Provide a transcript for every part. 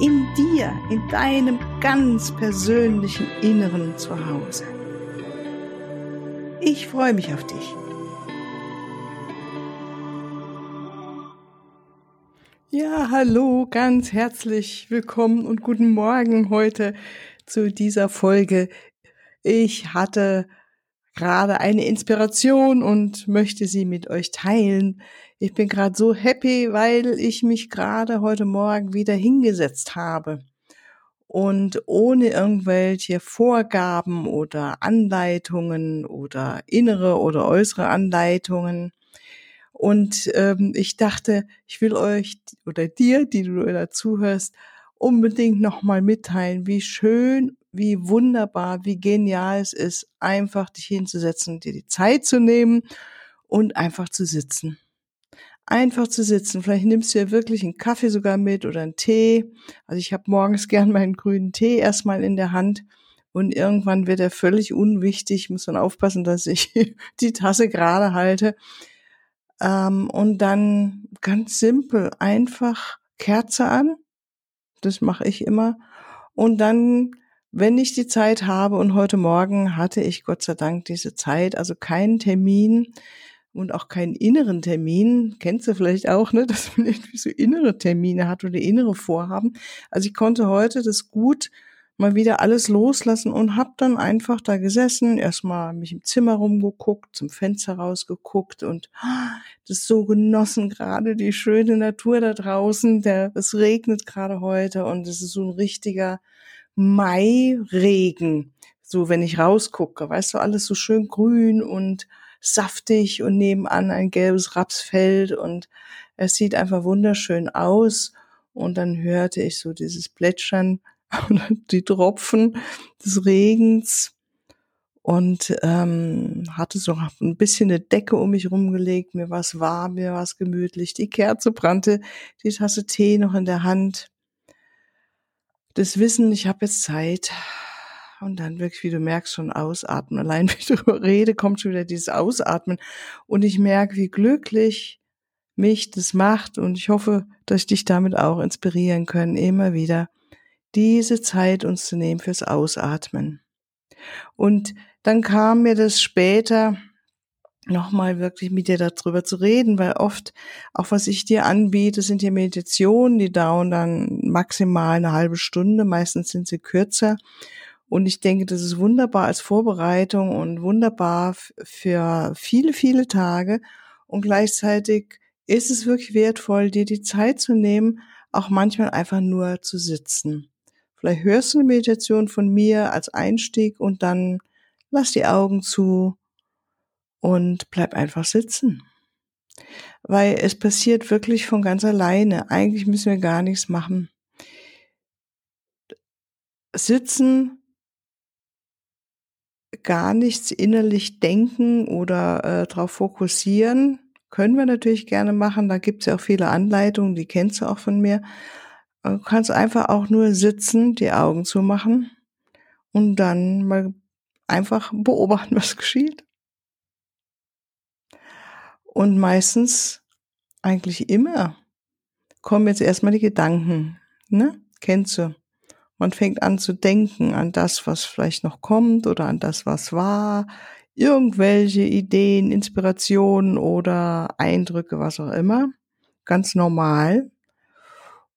In dir, in deinem ganz persönlichen Inneren zu Hause. Ich freue mich auf dich. Ja, hallo, ganz herzlich willkommen und guten Morgen heute zu dieser Folge. Ich hatte gerade eine Inspiration und möchte sie mit euch teilen. Ich bin gerade so happy, weil ich mich gerade heute Morgen wieder hingesetzt habe und ohne irgendwelche Vorgaben oder Anleitungen oder innere oder äußere Anleitungen. Und ähm, ich dachte, ich will euch oder dir, die du dazu hörst, unbedingt nochmal mitteilen, wie schön wie wunderbar, wie genial es ist, einfach dich hinzusetzen, dir die Zeit zu nehmen und einfach zu sitzen. Einfach zu sitzen. Vielleicht nimmst du ja wirklich einen Kaffee sogar mit oder einen Tee. Also ich habe morgens gern meinen grünen Tee erstmal in der Hand und irgendwann wird er völlig unwichtig. Ich muss dann aufpassen, dass ich die Tasse gerade halte. Ähm, und dann ganz simpel einfach Kerze an. Das mache ich immer. Und dann wenn ich die Zeit habe und heute Morgen hatte ich Gott sei Dank diese Zeit, also keinen Termin und auch keinen inneren Termin, kennst du vielleicht auch, ne, dass man irgendwie so innere Termine hat oder innere Vorhaben. Also ich konnte heute das gut mal wieder alles loslassen und hab dann einfach da gesessen, erstmal mich im Zimmer rumgeguckt, zum Fenster rausgeguckt und das so genossen, gerade die schöne Natur da draußen. Der, es regnet gerade heute und es ist so ein richtiger Mai-Regen. So, wenn ich rausgucke, weißt du, alles so schön grün und saftig und nebenan ein gelbes Rapsfeld und es sieht einfach wunderschön aus. Und dann hörte ich so dieses Plätschern und die Tropfen des Regens und ähm, hatte so ein bisschen eine Decke um mich rumgelegt. Mir war es warm, mir war es gemütlich. Die Kerze brannte, die Tasse Tee noch in der Hand das Wissen, ich habe jetzt Zeit und dann wirklich, wie du merkst, schon ausatmen. Allein wie ich darüber rede, kommt schon wieder dieses Ausatmen und ich merke, wie glücklich mich das macht und ich hoffe, dass ich dich damit auch inspirieren können, immer wieder diese Zeit uns zu nehmen fürs Ausatmen. Und dann kam mir das später, nochmal wirklich mit dir darüber zu reden, weil oft, auch was ich dir anbiete, sind ja Meditationen, die dauern dann maximal eine halbe Stunde, meistens sind sie kürzer. Und ich denke, das ist wunderbar als Vorbereitung und wunderbar für viele, viele Tage. Und gleichzeitig ist es wirklich wertvoll, dir die Zeit zu nehmen, auch manchmal einfach nur zu sitzen. Vielleicht hörst du eine Meditation von mir als Einstieg und dann lass die Augen zu und bleib einfach sitzen. Weil es passiert wirklich von ganz alleine. Eigentlich müssen wir gar nichts machen. Sitzen, gar nichts innerlich denken oder äh, darauf fokussieren, können wir natürlich gerne machen. Da gibt es ja auch viele Anleitungen, die kennst du auch von mir. Du kannst einfach auch nur sitzen, die Augen zu machen und dann mal einfach beobachten, was geschieht. Und meistens, eigentlich immer, kommen jetzt erstmal die Gedanken, ne? Kennst du? Man fängt an zu denken an das, was vielleicht noch kommt oder an das, was war, irgendwelche Ideen, Inspirationen oder Eindrücke, was auch immer. Ganz normal.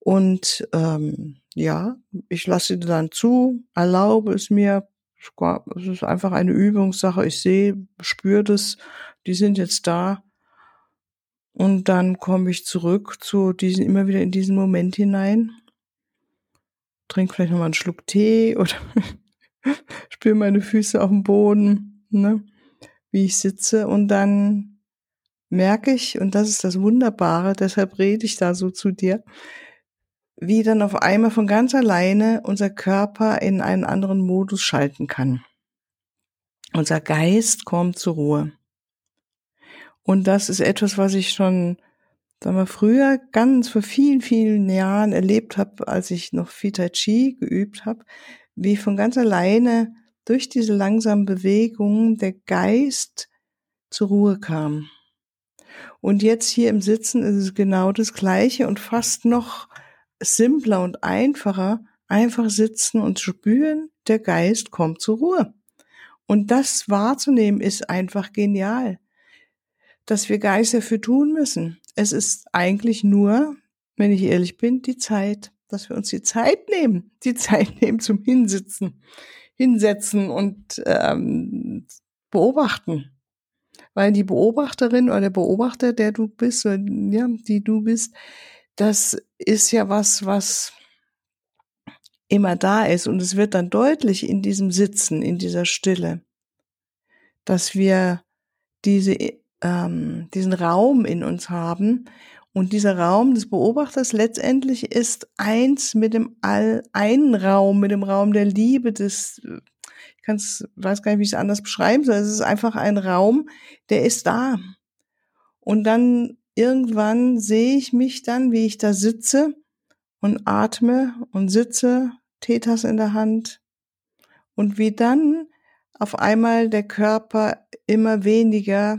Und ähm, ja, ich lasse dann zu, erlaube es mir. Es ist einfach eine Übungssache. Ich sehe, spüre das, die sind jetzt da und dann komme ich zurück zu diesen, immer wieder in diesen Moment hinein. Trink vielleicht nochmal einen Schluck Tee oder spüre meine Füße auf dem Boden, ne? wie ich sitze. Und dann merke ich, und das ist das Wunderbare, deshalb rede ich da so zu dir, wie dann auf einmal von ganz alleine unser Körper in einen anderen Modus schalten kann. Unser Geist kommt zur Ruhe. Und das ist etwas, was ich schon sagen wir, früher ganz vor vielen, vielen Jahren erlebt habe, als ich noch Phi Tai Chi geübt habe, wie von ganz alleine durch diese langsamen Bewegungen der Geist zur Ruhe kam. Und jetzt hier im Sitzen ist es genau das Gleiche und fast noch simpler und einfacher. Einfach sitzen und spüren, der Geist kommt zur Ruhe. Und das wahrzunehmen ist einfach genial dass wir Geist dafür tun müssen. Es ist eigentlich nur, wenn ich ehrlich bin, die Zeit, dass wir uns die Zeit nehmen, die Zeit nehmen zum Hinsitzen, hinsetzen und ähm, beobachten. Weil die Beobachterin oder der Beobachter, der du bist, oder, ja, die du bist, das ist ja was, was immer da ist. Und es wird dann deutlich in diesem Sitzen, in dieser Stille, dass wir diese ähm, diesen Raum in uns haben. Und dieser Raum des Beobachters letztendlich ist eins mit dem all einen Raum, mit dem Raum der Liebe, des, ich kann's, weiß gar nicht, wie ich es anders beschreiben soll. Es ist einfach ein Raum, der ist da. Und dann irgendwann sehe ich mich dann, wie ich da sitze und atme und sitze, Tetas in der Hand. Und wie dann auf einmal der Körper immer weniger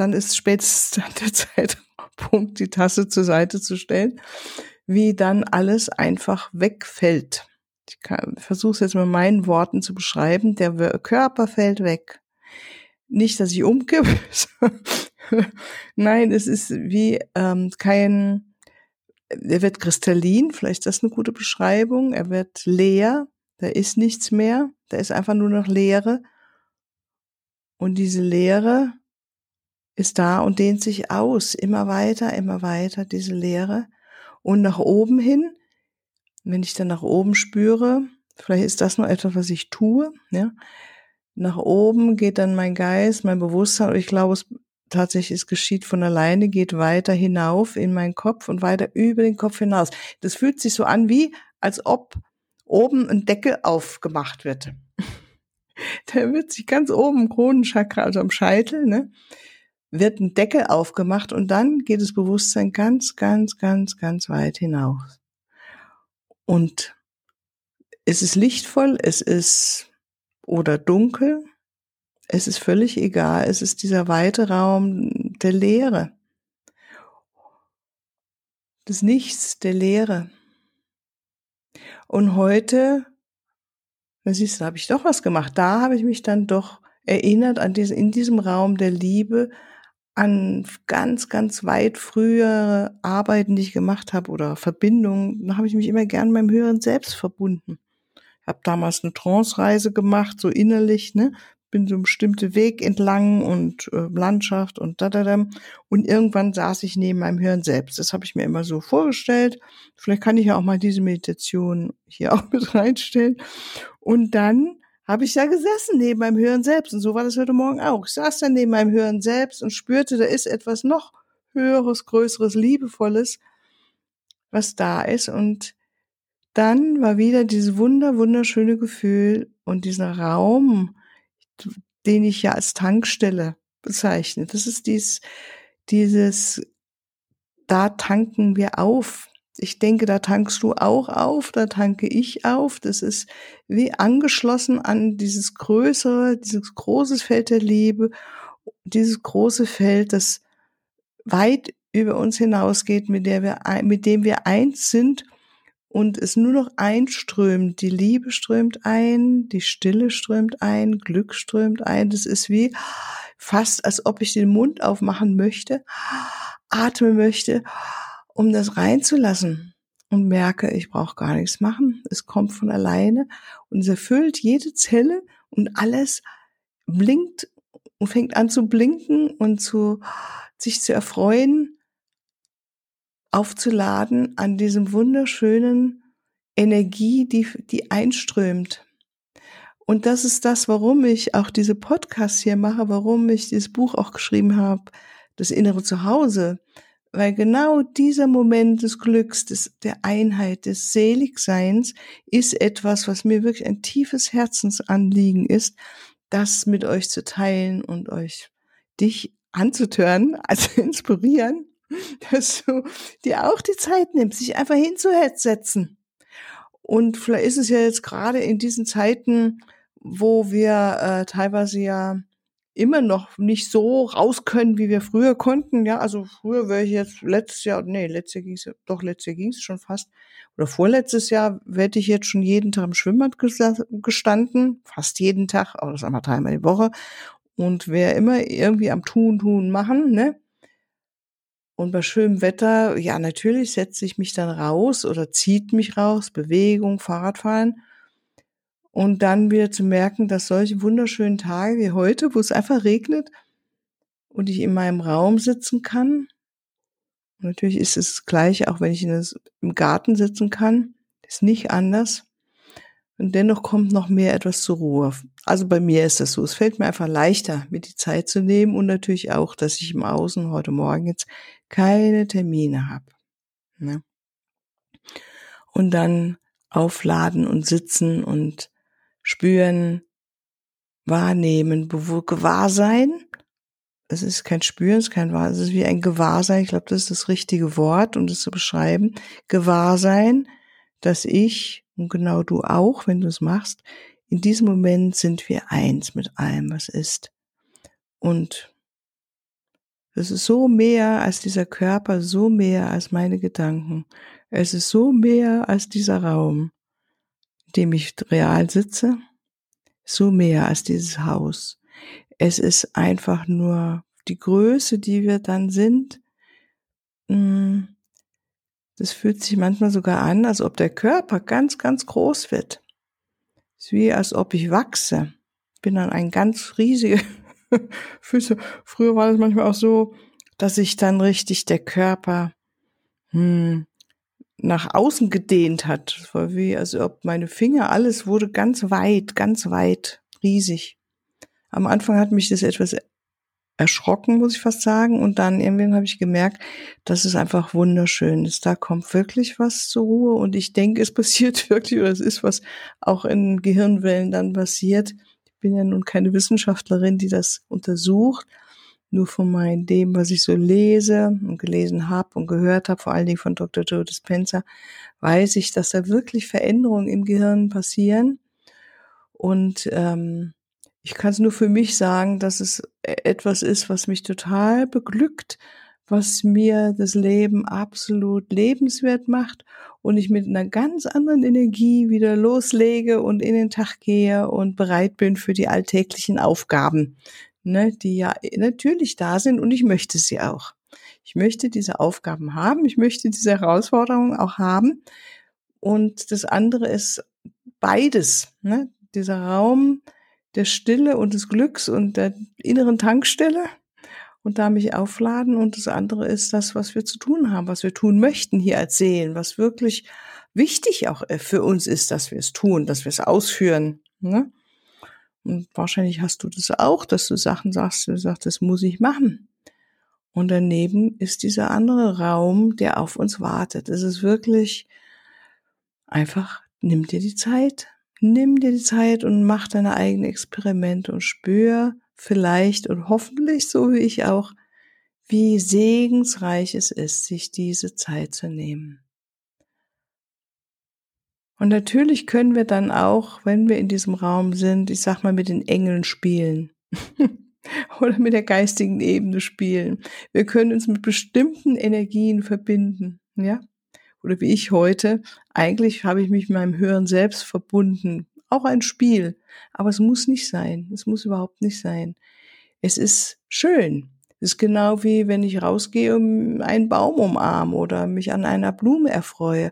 dann ist spätestens der Zeitpunkt, die Tasse zur Seite zu stellen, wie dann alles einfach wegfällt. Ich versuche es jetzt mit meinen Worten zu beschreiben. Der Körper fällt weg. Nicht, dass ich umkippe. Nein, es ist wie ähm, kein, er wird kristallin, vielleicht ist das eine gute Beschreibung. Er wird leer, da ist nichts mehr, da ist einfach nur noch Leere. Und diese Leere ist da und dehnt sich aus, immer weiter, immer weiter, diese Leere. Und nach oben hin, wenn ich dann nach oben spüre, vielleicht ist das nur etwas, was ich tue, ja, nach oben geht dann mein Geist, mein Bewusstsein, ich glaube, es tatsächlich, es geschieht von alleine, geht weiter hinauf in meinen Kopf und weiter über den Kopf hinaus. Das fühlt sich so an wie, als ob oben ein Deckel aufgemacht wird. Der wird sich ganz oben im Kronenchakra, also am Scheitel, ne, wird ein Deckel aufgemacht und dann geht das Bewusstsein ganz, ganz, ganz, ganz weit hinaus. Und es ist lichtvoll, es ist oder dunkel, es ist völlig egal, es ist dieser weite Raum der Leere, des Nichts, der Leere. Und heute, da siehst du, da habe ich doch was gemacht. Da habe ich mich dann doch erinnert an diesen, in diesem Raum der Liebe, an ganz, ganz weit frühere Arbeiten, die ich gemacht habe oder Verbindungen, da habe ich mich immer gern meinem höheren Selbst verbunden. Habe damals eine Trance-Reise gemacht, so innerlich, ne? Bin so einen bestimmten Weg entlang und äh, Landschaft und da, da, da. Und irgendwann saß ich neben meinem höheren Selbst. Das habe ich mir immer so vorgestellt. Vielleicht kann ich ja auch mal diese Meditation hier auch mit reinstellen. Und dann habe ich ja gesessen neben meinem Hören selbst. Und so war das heute Morgen auch. Ich saß dann neben meinem Hören selbst und spürte, da ist etwas noch Höheres, Größeres, Liebevolles, was da ist. Und dann war wieder dieses wunder, wunderschöne Gefühl und dieser Raum, den ich ja als Tankstelle bezeichne. Das ist dies, dieses, da tanken wir auf ich denke, da tankst du auch auf, da tanke ich auf. Das ist wie angeschlossen an dieses größere, dieses große Feld der Liebe, dieses große Feld, das weit über uns hinausgeht, mit der wir, mit dem wir eins sind und es nur noch einströmt. Die Liebe strömt ein, die Stille strömt ein, Glück strömt ein. Das ist wie fast, als ob ich den Mund aufmachen möchte, atmen möchte um das reinzulassen und merke, ich brauche gar nichts machen. Es kommt von alleine und es erfüllt jede Zelle und alles blinkt und fängt an zu blinken und zu sich zu erfreuen, aufzuladen an diesem wunderschönen Energie, die, die einströmt. Und das ist das, warum ich auch diese Podcasts hier mache, warum ich dieses Buch auch geschrieben habe, das innere Zuhause, Weil genau dieser Moment des Glücks, des, der Einheit, des Seligseins ist etwas, was mir wirklich ein tiefes Herzensanliegen ist, das mit euch zu teilen und euch, dich anzutören, also inspirieren, dass du dir auch die Zeit nimmst, sich einfach hinzusetzen. Und vielleicht ist es ja jetzt gerade in diesen Zeiten, wo wir äh, teilweise ja immer noch nicht so raus können, wie wir früher konnten. Ja, also früher wäre ich jetzt letztes Jahr, nee, letztes Jahr ging's, doch letztes Jahr ging's schon fast. Oder vorletztes Jahr werde ich jetzt schon jeden Tag im Schwimmbad gestanden, fast jeden Tag, auch das einmal dreimal die Woche. Und wer immer irgendwie am Tun, Tun, Machen, ne? Und bei schönem Wetter, ja, natürlich setze ich mich dann raus oder zieht mich raus, Bewegung, Fahrradfahren und dann wieder zu merken, dass solche wunderschönen Tage wie heute, wo es einfach regnet und ich in meinem Raum sitzen kann. Und natürlich ist es gleich, auch wenn ich in das, im Garten sitzen kann, ist nicht anders. Und dennoch kommt noch mehr etwas zur Ruhe. Also bei mir ist das so. Es fällt mir einfach leichter, mir die Zeit zu nehmen und natürlich auch, dass ich im Außen heute Morgen jetzt keine Termine habe. Ne? Und dann aufladen und sitzen und spüren, wahrnehmen, Gewahrsein. Es ist kein Spüren, es ist kein Wahr, es ist wie ein Gewahrsein. Ich glaube, das ist das richtige Wort, um das zu beschreiben. Gewahrsein, dass ich und genau du auch, wenn du es machst, in diesem Moment sind wir eins mit allem, was ist. Und es ist so mehr als dieser Körper, so mehr als meine Gedanken. Es ist so mehr als dieser Raum dem ich real sitze, so mehr als dieses Haus. Es ist einfach nur die Größe, die wir dann sind. Mm, das fühlt sich manchmal sogar an, als ob der Körper ganz, ganz groß wird. Es ist wie als ob ich wachse. Ich bin dann ein ganz riesiger Füße. Früher war es manchmal auch so, dass sich dann richtig der Körper hm, nach außen gedehnt hat. Es war wie, also ob meine Finger, alles wurde ganz weit, ganz weit, riesig. Am Anfang hat mich das etwas erschrocken, muss ich fast sagen. Und dann irgendwann habe ich gemerkt, dass es einfach wunderschön ist. Da kommt wirklich was zur Ruhe. Und ich denke, es passiert wirklich, oder es ist was auch in Gehirnwellen dann passiert. Ich bin ja nun keine Wissenschaftlerin, die das untersucht nur von meinem dem, was ich so lese und gelesen habe und gehört habe, vor allen Dingen von Dr. Joe Dispenza, weiß ich, dass da wirklich Veränderungen im Gehirn passieren. Und ähm, ich kann es nur für mich sagen, dass es e-, etwas ist, was mich total beglückt, was mir das Leben absolut lebenswert macht und ich mit einer ganz anderen Energie wieder loslege und in den Tag gehe und bereit bin für die alltäglichen Aufgaben, ne, die ja natürlich da sind und ich möchte sie auch. Ich möchte diese Aufgaben haben, ich möchte diese Herausforderungen auch haben. Und das andere ist beides, ne? dieser Raum der Stille und des Glücks und der inneren Tankstelle und da mich aufladen. Und das andere ist das, was wir zu tun haben, was wir tun möchten hier Seelen, was wirklich wichtig auch äh, für uns ist, dass wir es tun, dass wir es ausführen. Ne? Und wahrscheinlich hast du das auch, dass du Sachen sagst, du sagst, das muss ich machen. Und daneben ist dieser andere Raum, der auf uns wartet. Es ist wirklich einfach, nimm dir die Zeit, nimm dir die Zeit und mach deine eigenen Experimente und spür vielleicht und hoffentlich, so wie ich auch, wie segensreich es ist, sich diese Zeit zu nehmen. Und natürlich können wir dann auch, wenn wir in diesem Raum sind, ich sag mal, mit den Engeln spielen. Oder mit der geistigen Ebene spielen. Wir können uns mit bestimmten Energien verbinden, ja? Oder wie ich heute, eigentlich habe ich mich mit meinem höheren Selbst verbunden. Auch ein Spiel. Aber es muss nicht sein. Es muss überhaupt nicht sein. Es ist schön. Es ist genau wie wenn ich rausgehe und einen Baum umarme oder mich an einer Blume erfreue.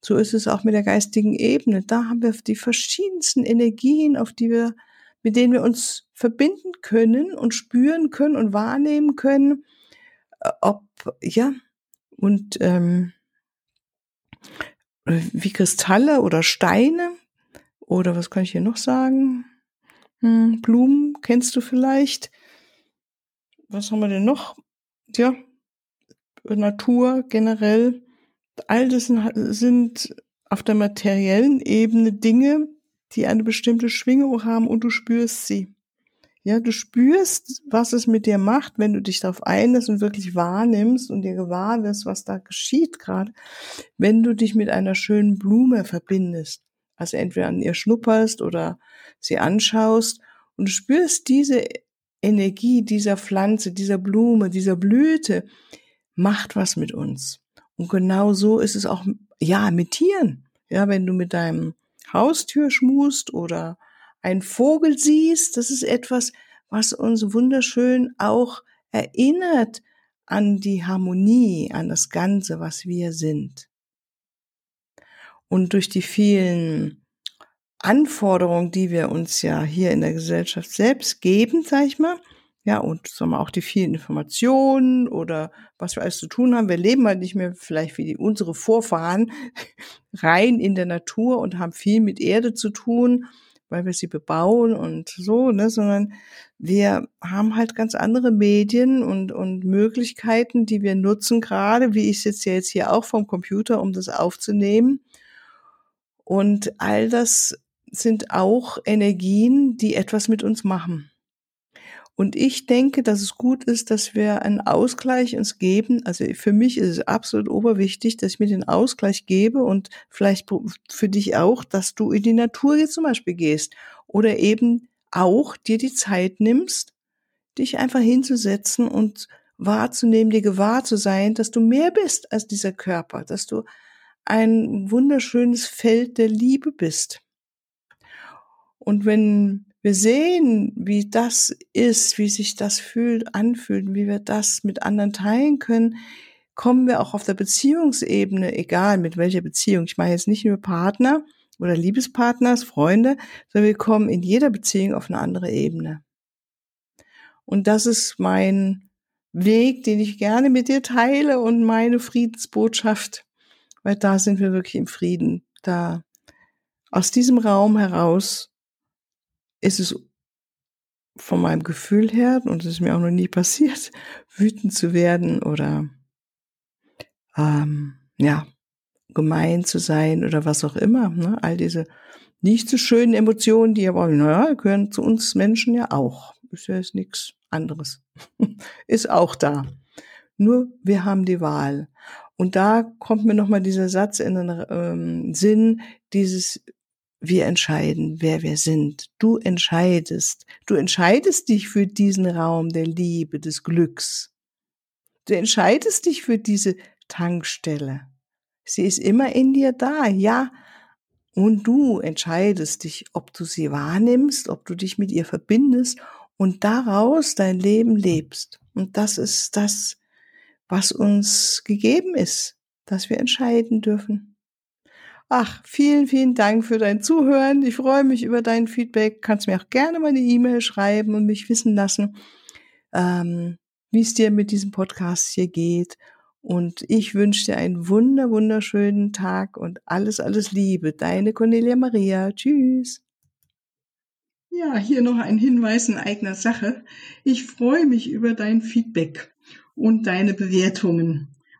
So ist es auch mit der geistigen Ebene. Da haben wir die verschiedensten Energien, auf die wir, mit denen wir uns verbinden können und spüren können und wahrnehmen können, äh, ob, ja, und ähm, wie Kristalle oder Steine oder was kann ich hier noch sagen? Hm, Blumen kennst du vielleicht? Was haben wir denn noch? Ja, Natur generell, all das sind auf der materiellen Ebene Dinge, die eine bestimmte Schwingung haben und du spürst sie. Ja, du spürst, was es mit dir macht, wenn du dich darauf einlässt und wirklich wahrnimmst und dir gewahr wirst, was da geschieht gerade, wenn du dich mit einer schönen Blume verbindest. Also entweder an ihr schnupperst oder sie anschaust und du spürst diese Energie dieser Pflanze, dieser Blume, dieser Blüte, macht was mit uns. Und genau so ist es auch, ja, mit Tieren. Ja, wenn du mit deinem Haustür schmust oder ein Vogel siehst, das ist etwas, was uns wunderschön auch erinnert an die Harmonie, an das Ganze, was wir sind. Und durch die vielen Anforderungen, die wir uns ja hier in der Gesellschaft selbst geben, sag ich mal, ja, und sagen wir auch die vielen Informationen oder was wir alles zu tun haben. Wir leben halt nicht mehr vielleicht wie die, unsere Vorfahren rein in der Natur und haben viel mit Erde zu tun, weil wir sie bebauen und so, ne, sondern wir haben halt ganz andere Medien und, und Möglichkeiten, die wir nutzen gerade, wie ich sitze jetzt hier auch vom Computer, um das aufzunehmen. Und all das sind auch Energien, die etwas mit uns machen. Und ich denke, dass es gut ist, dass wir einen Ausgleich uns geben. Also für mich ist es absolut oberwichtig, dass ich mir den Ausgleich gebe und vielleicht für dich auch, dass du in die Natur jetzt zum Beispiel gehst oder eben auch dir die Zeit nimmst, dich einfach hinzusetzen und wahrzunehmen, dir gewahr zu sein, dass du mehr bist als dieser Körper, dass du ein wunderschönes Feld der Liebe bist. Und wenn wir sehen, wie das ist, wie sich das fühlt, anfühlt, wie wir das mit anderen teilen können, kommen wir auch auf der Beziehungsebene, egal mit welcher Beziehung. Ich meine jetzt nicht nur Partner oder Liebespartners, Freunde, sondern wir kommen in jeder Beziehung auf eine andere Ebene. Und das ist mein Weg, den ich gerne mit dir teile und meine Friedensbotschaft, weil da sind wir wirklich im Frieden. Da aus diesem Raum heraus ist es von meinem Gefühl her, und es ist mir auch noch nie passiert, wütend zu werden oder ähm, ja, gemein zu sein oder was auch immer. Ne? All diese nicht so schönen Emotionen, die aber, naja, gehören zu uns Menschen ja auch. Ist ja jetzt nichts anderes. ist auch da. Nur wir haben die Wahl. Und da kommt mir nochmal dieser Satz in den ähm, Sinn, dieses wir entscheiden, wer wir sind. Du entscheidest. Du entscheidest dich für diesen Raum der Liebe, des Glücks. Du entscheidest dich für diese Tankstelle. Sie ist immer in dir da, ja. Und du entscheidest dich, ob du sie wahrnimmst, ob du dich mit ihr verbindest und daraus dein Leben lebst. Und das ist das, was uns gegeben ist, dass wir entscheiden dürfen. Ach, vielen, vielen Dank für dein Zuhören. Ich freue mich über dein Feedback. Kannst mir auch gerne mal eine E-Mail schreiben und mich wissen lassen, ähm, wie es dir mit diesem Podcast hier geht. Und ich wünsche dir einen wunder, wunderschönen Tag und alles, alles Liebe. Deine Cornelia Maria. Tschüss. Ja, hier noch ein Hinweis in eigener Sache. Ich freue mich über dein Feedback und deine Bewertungen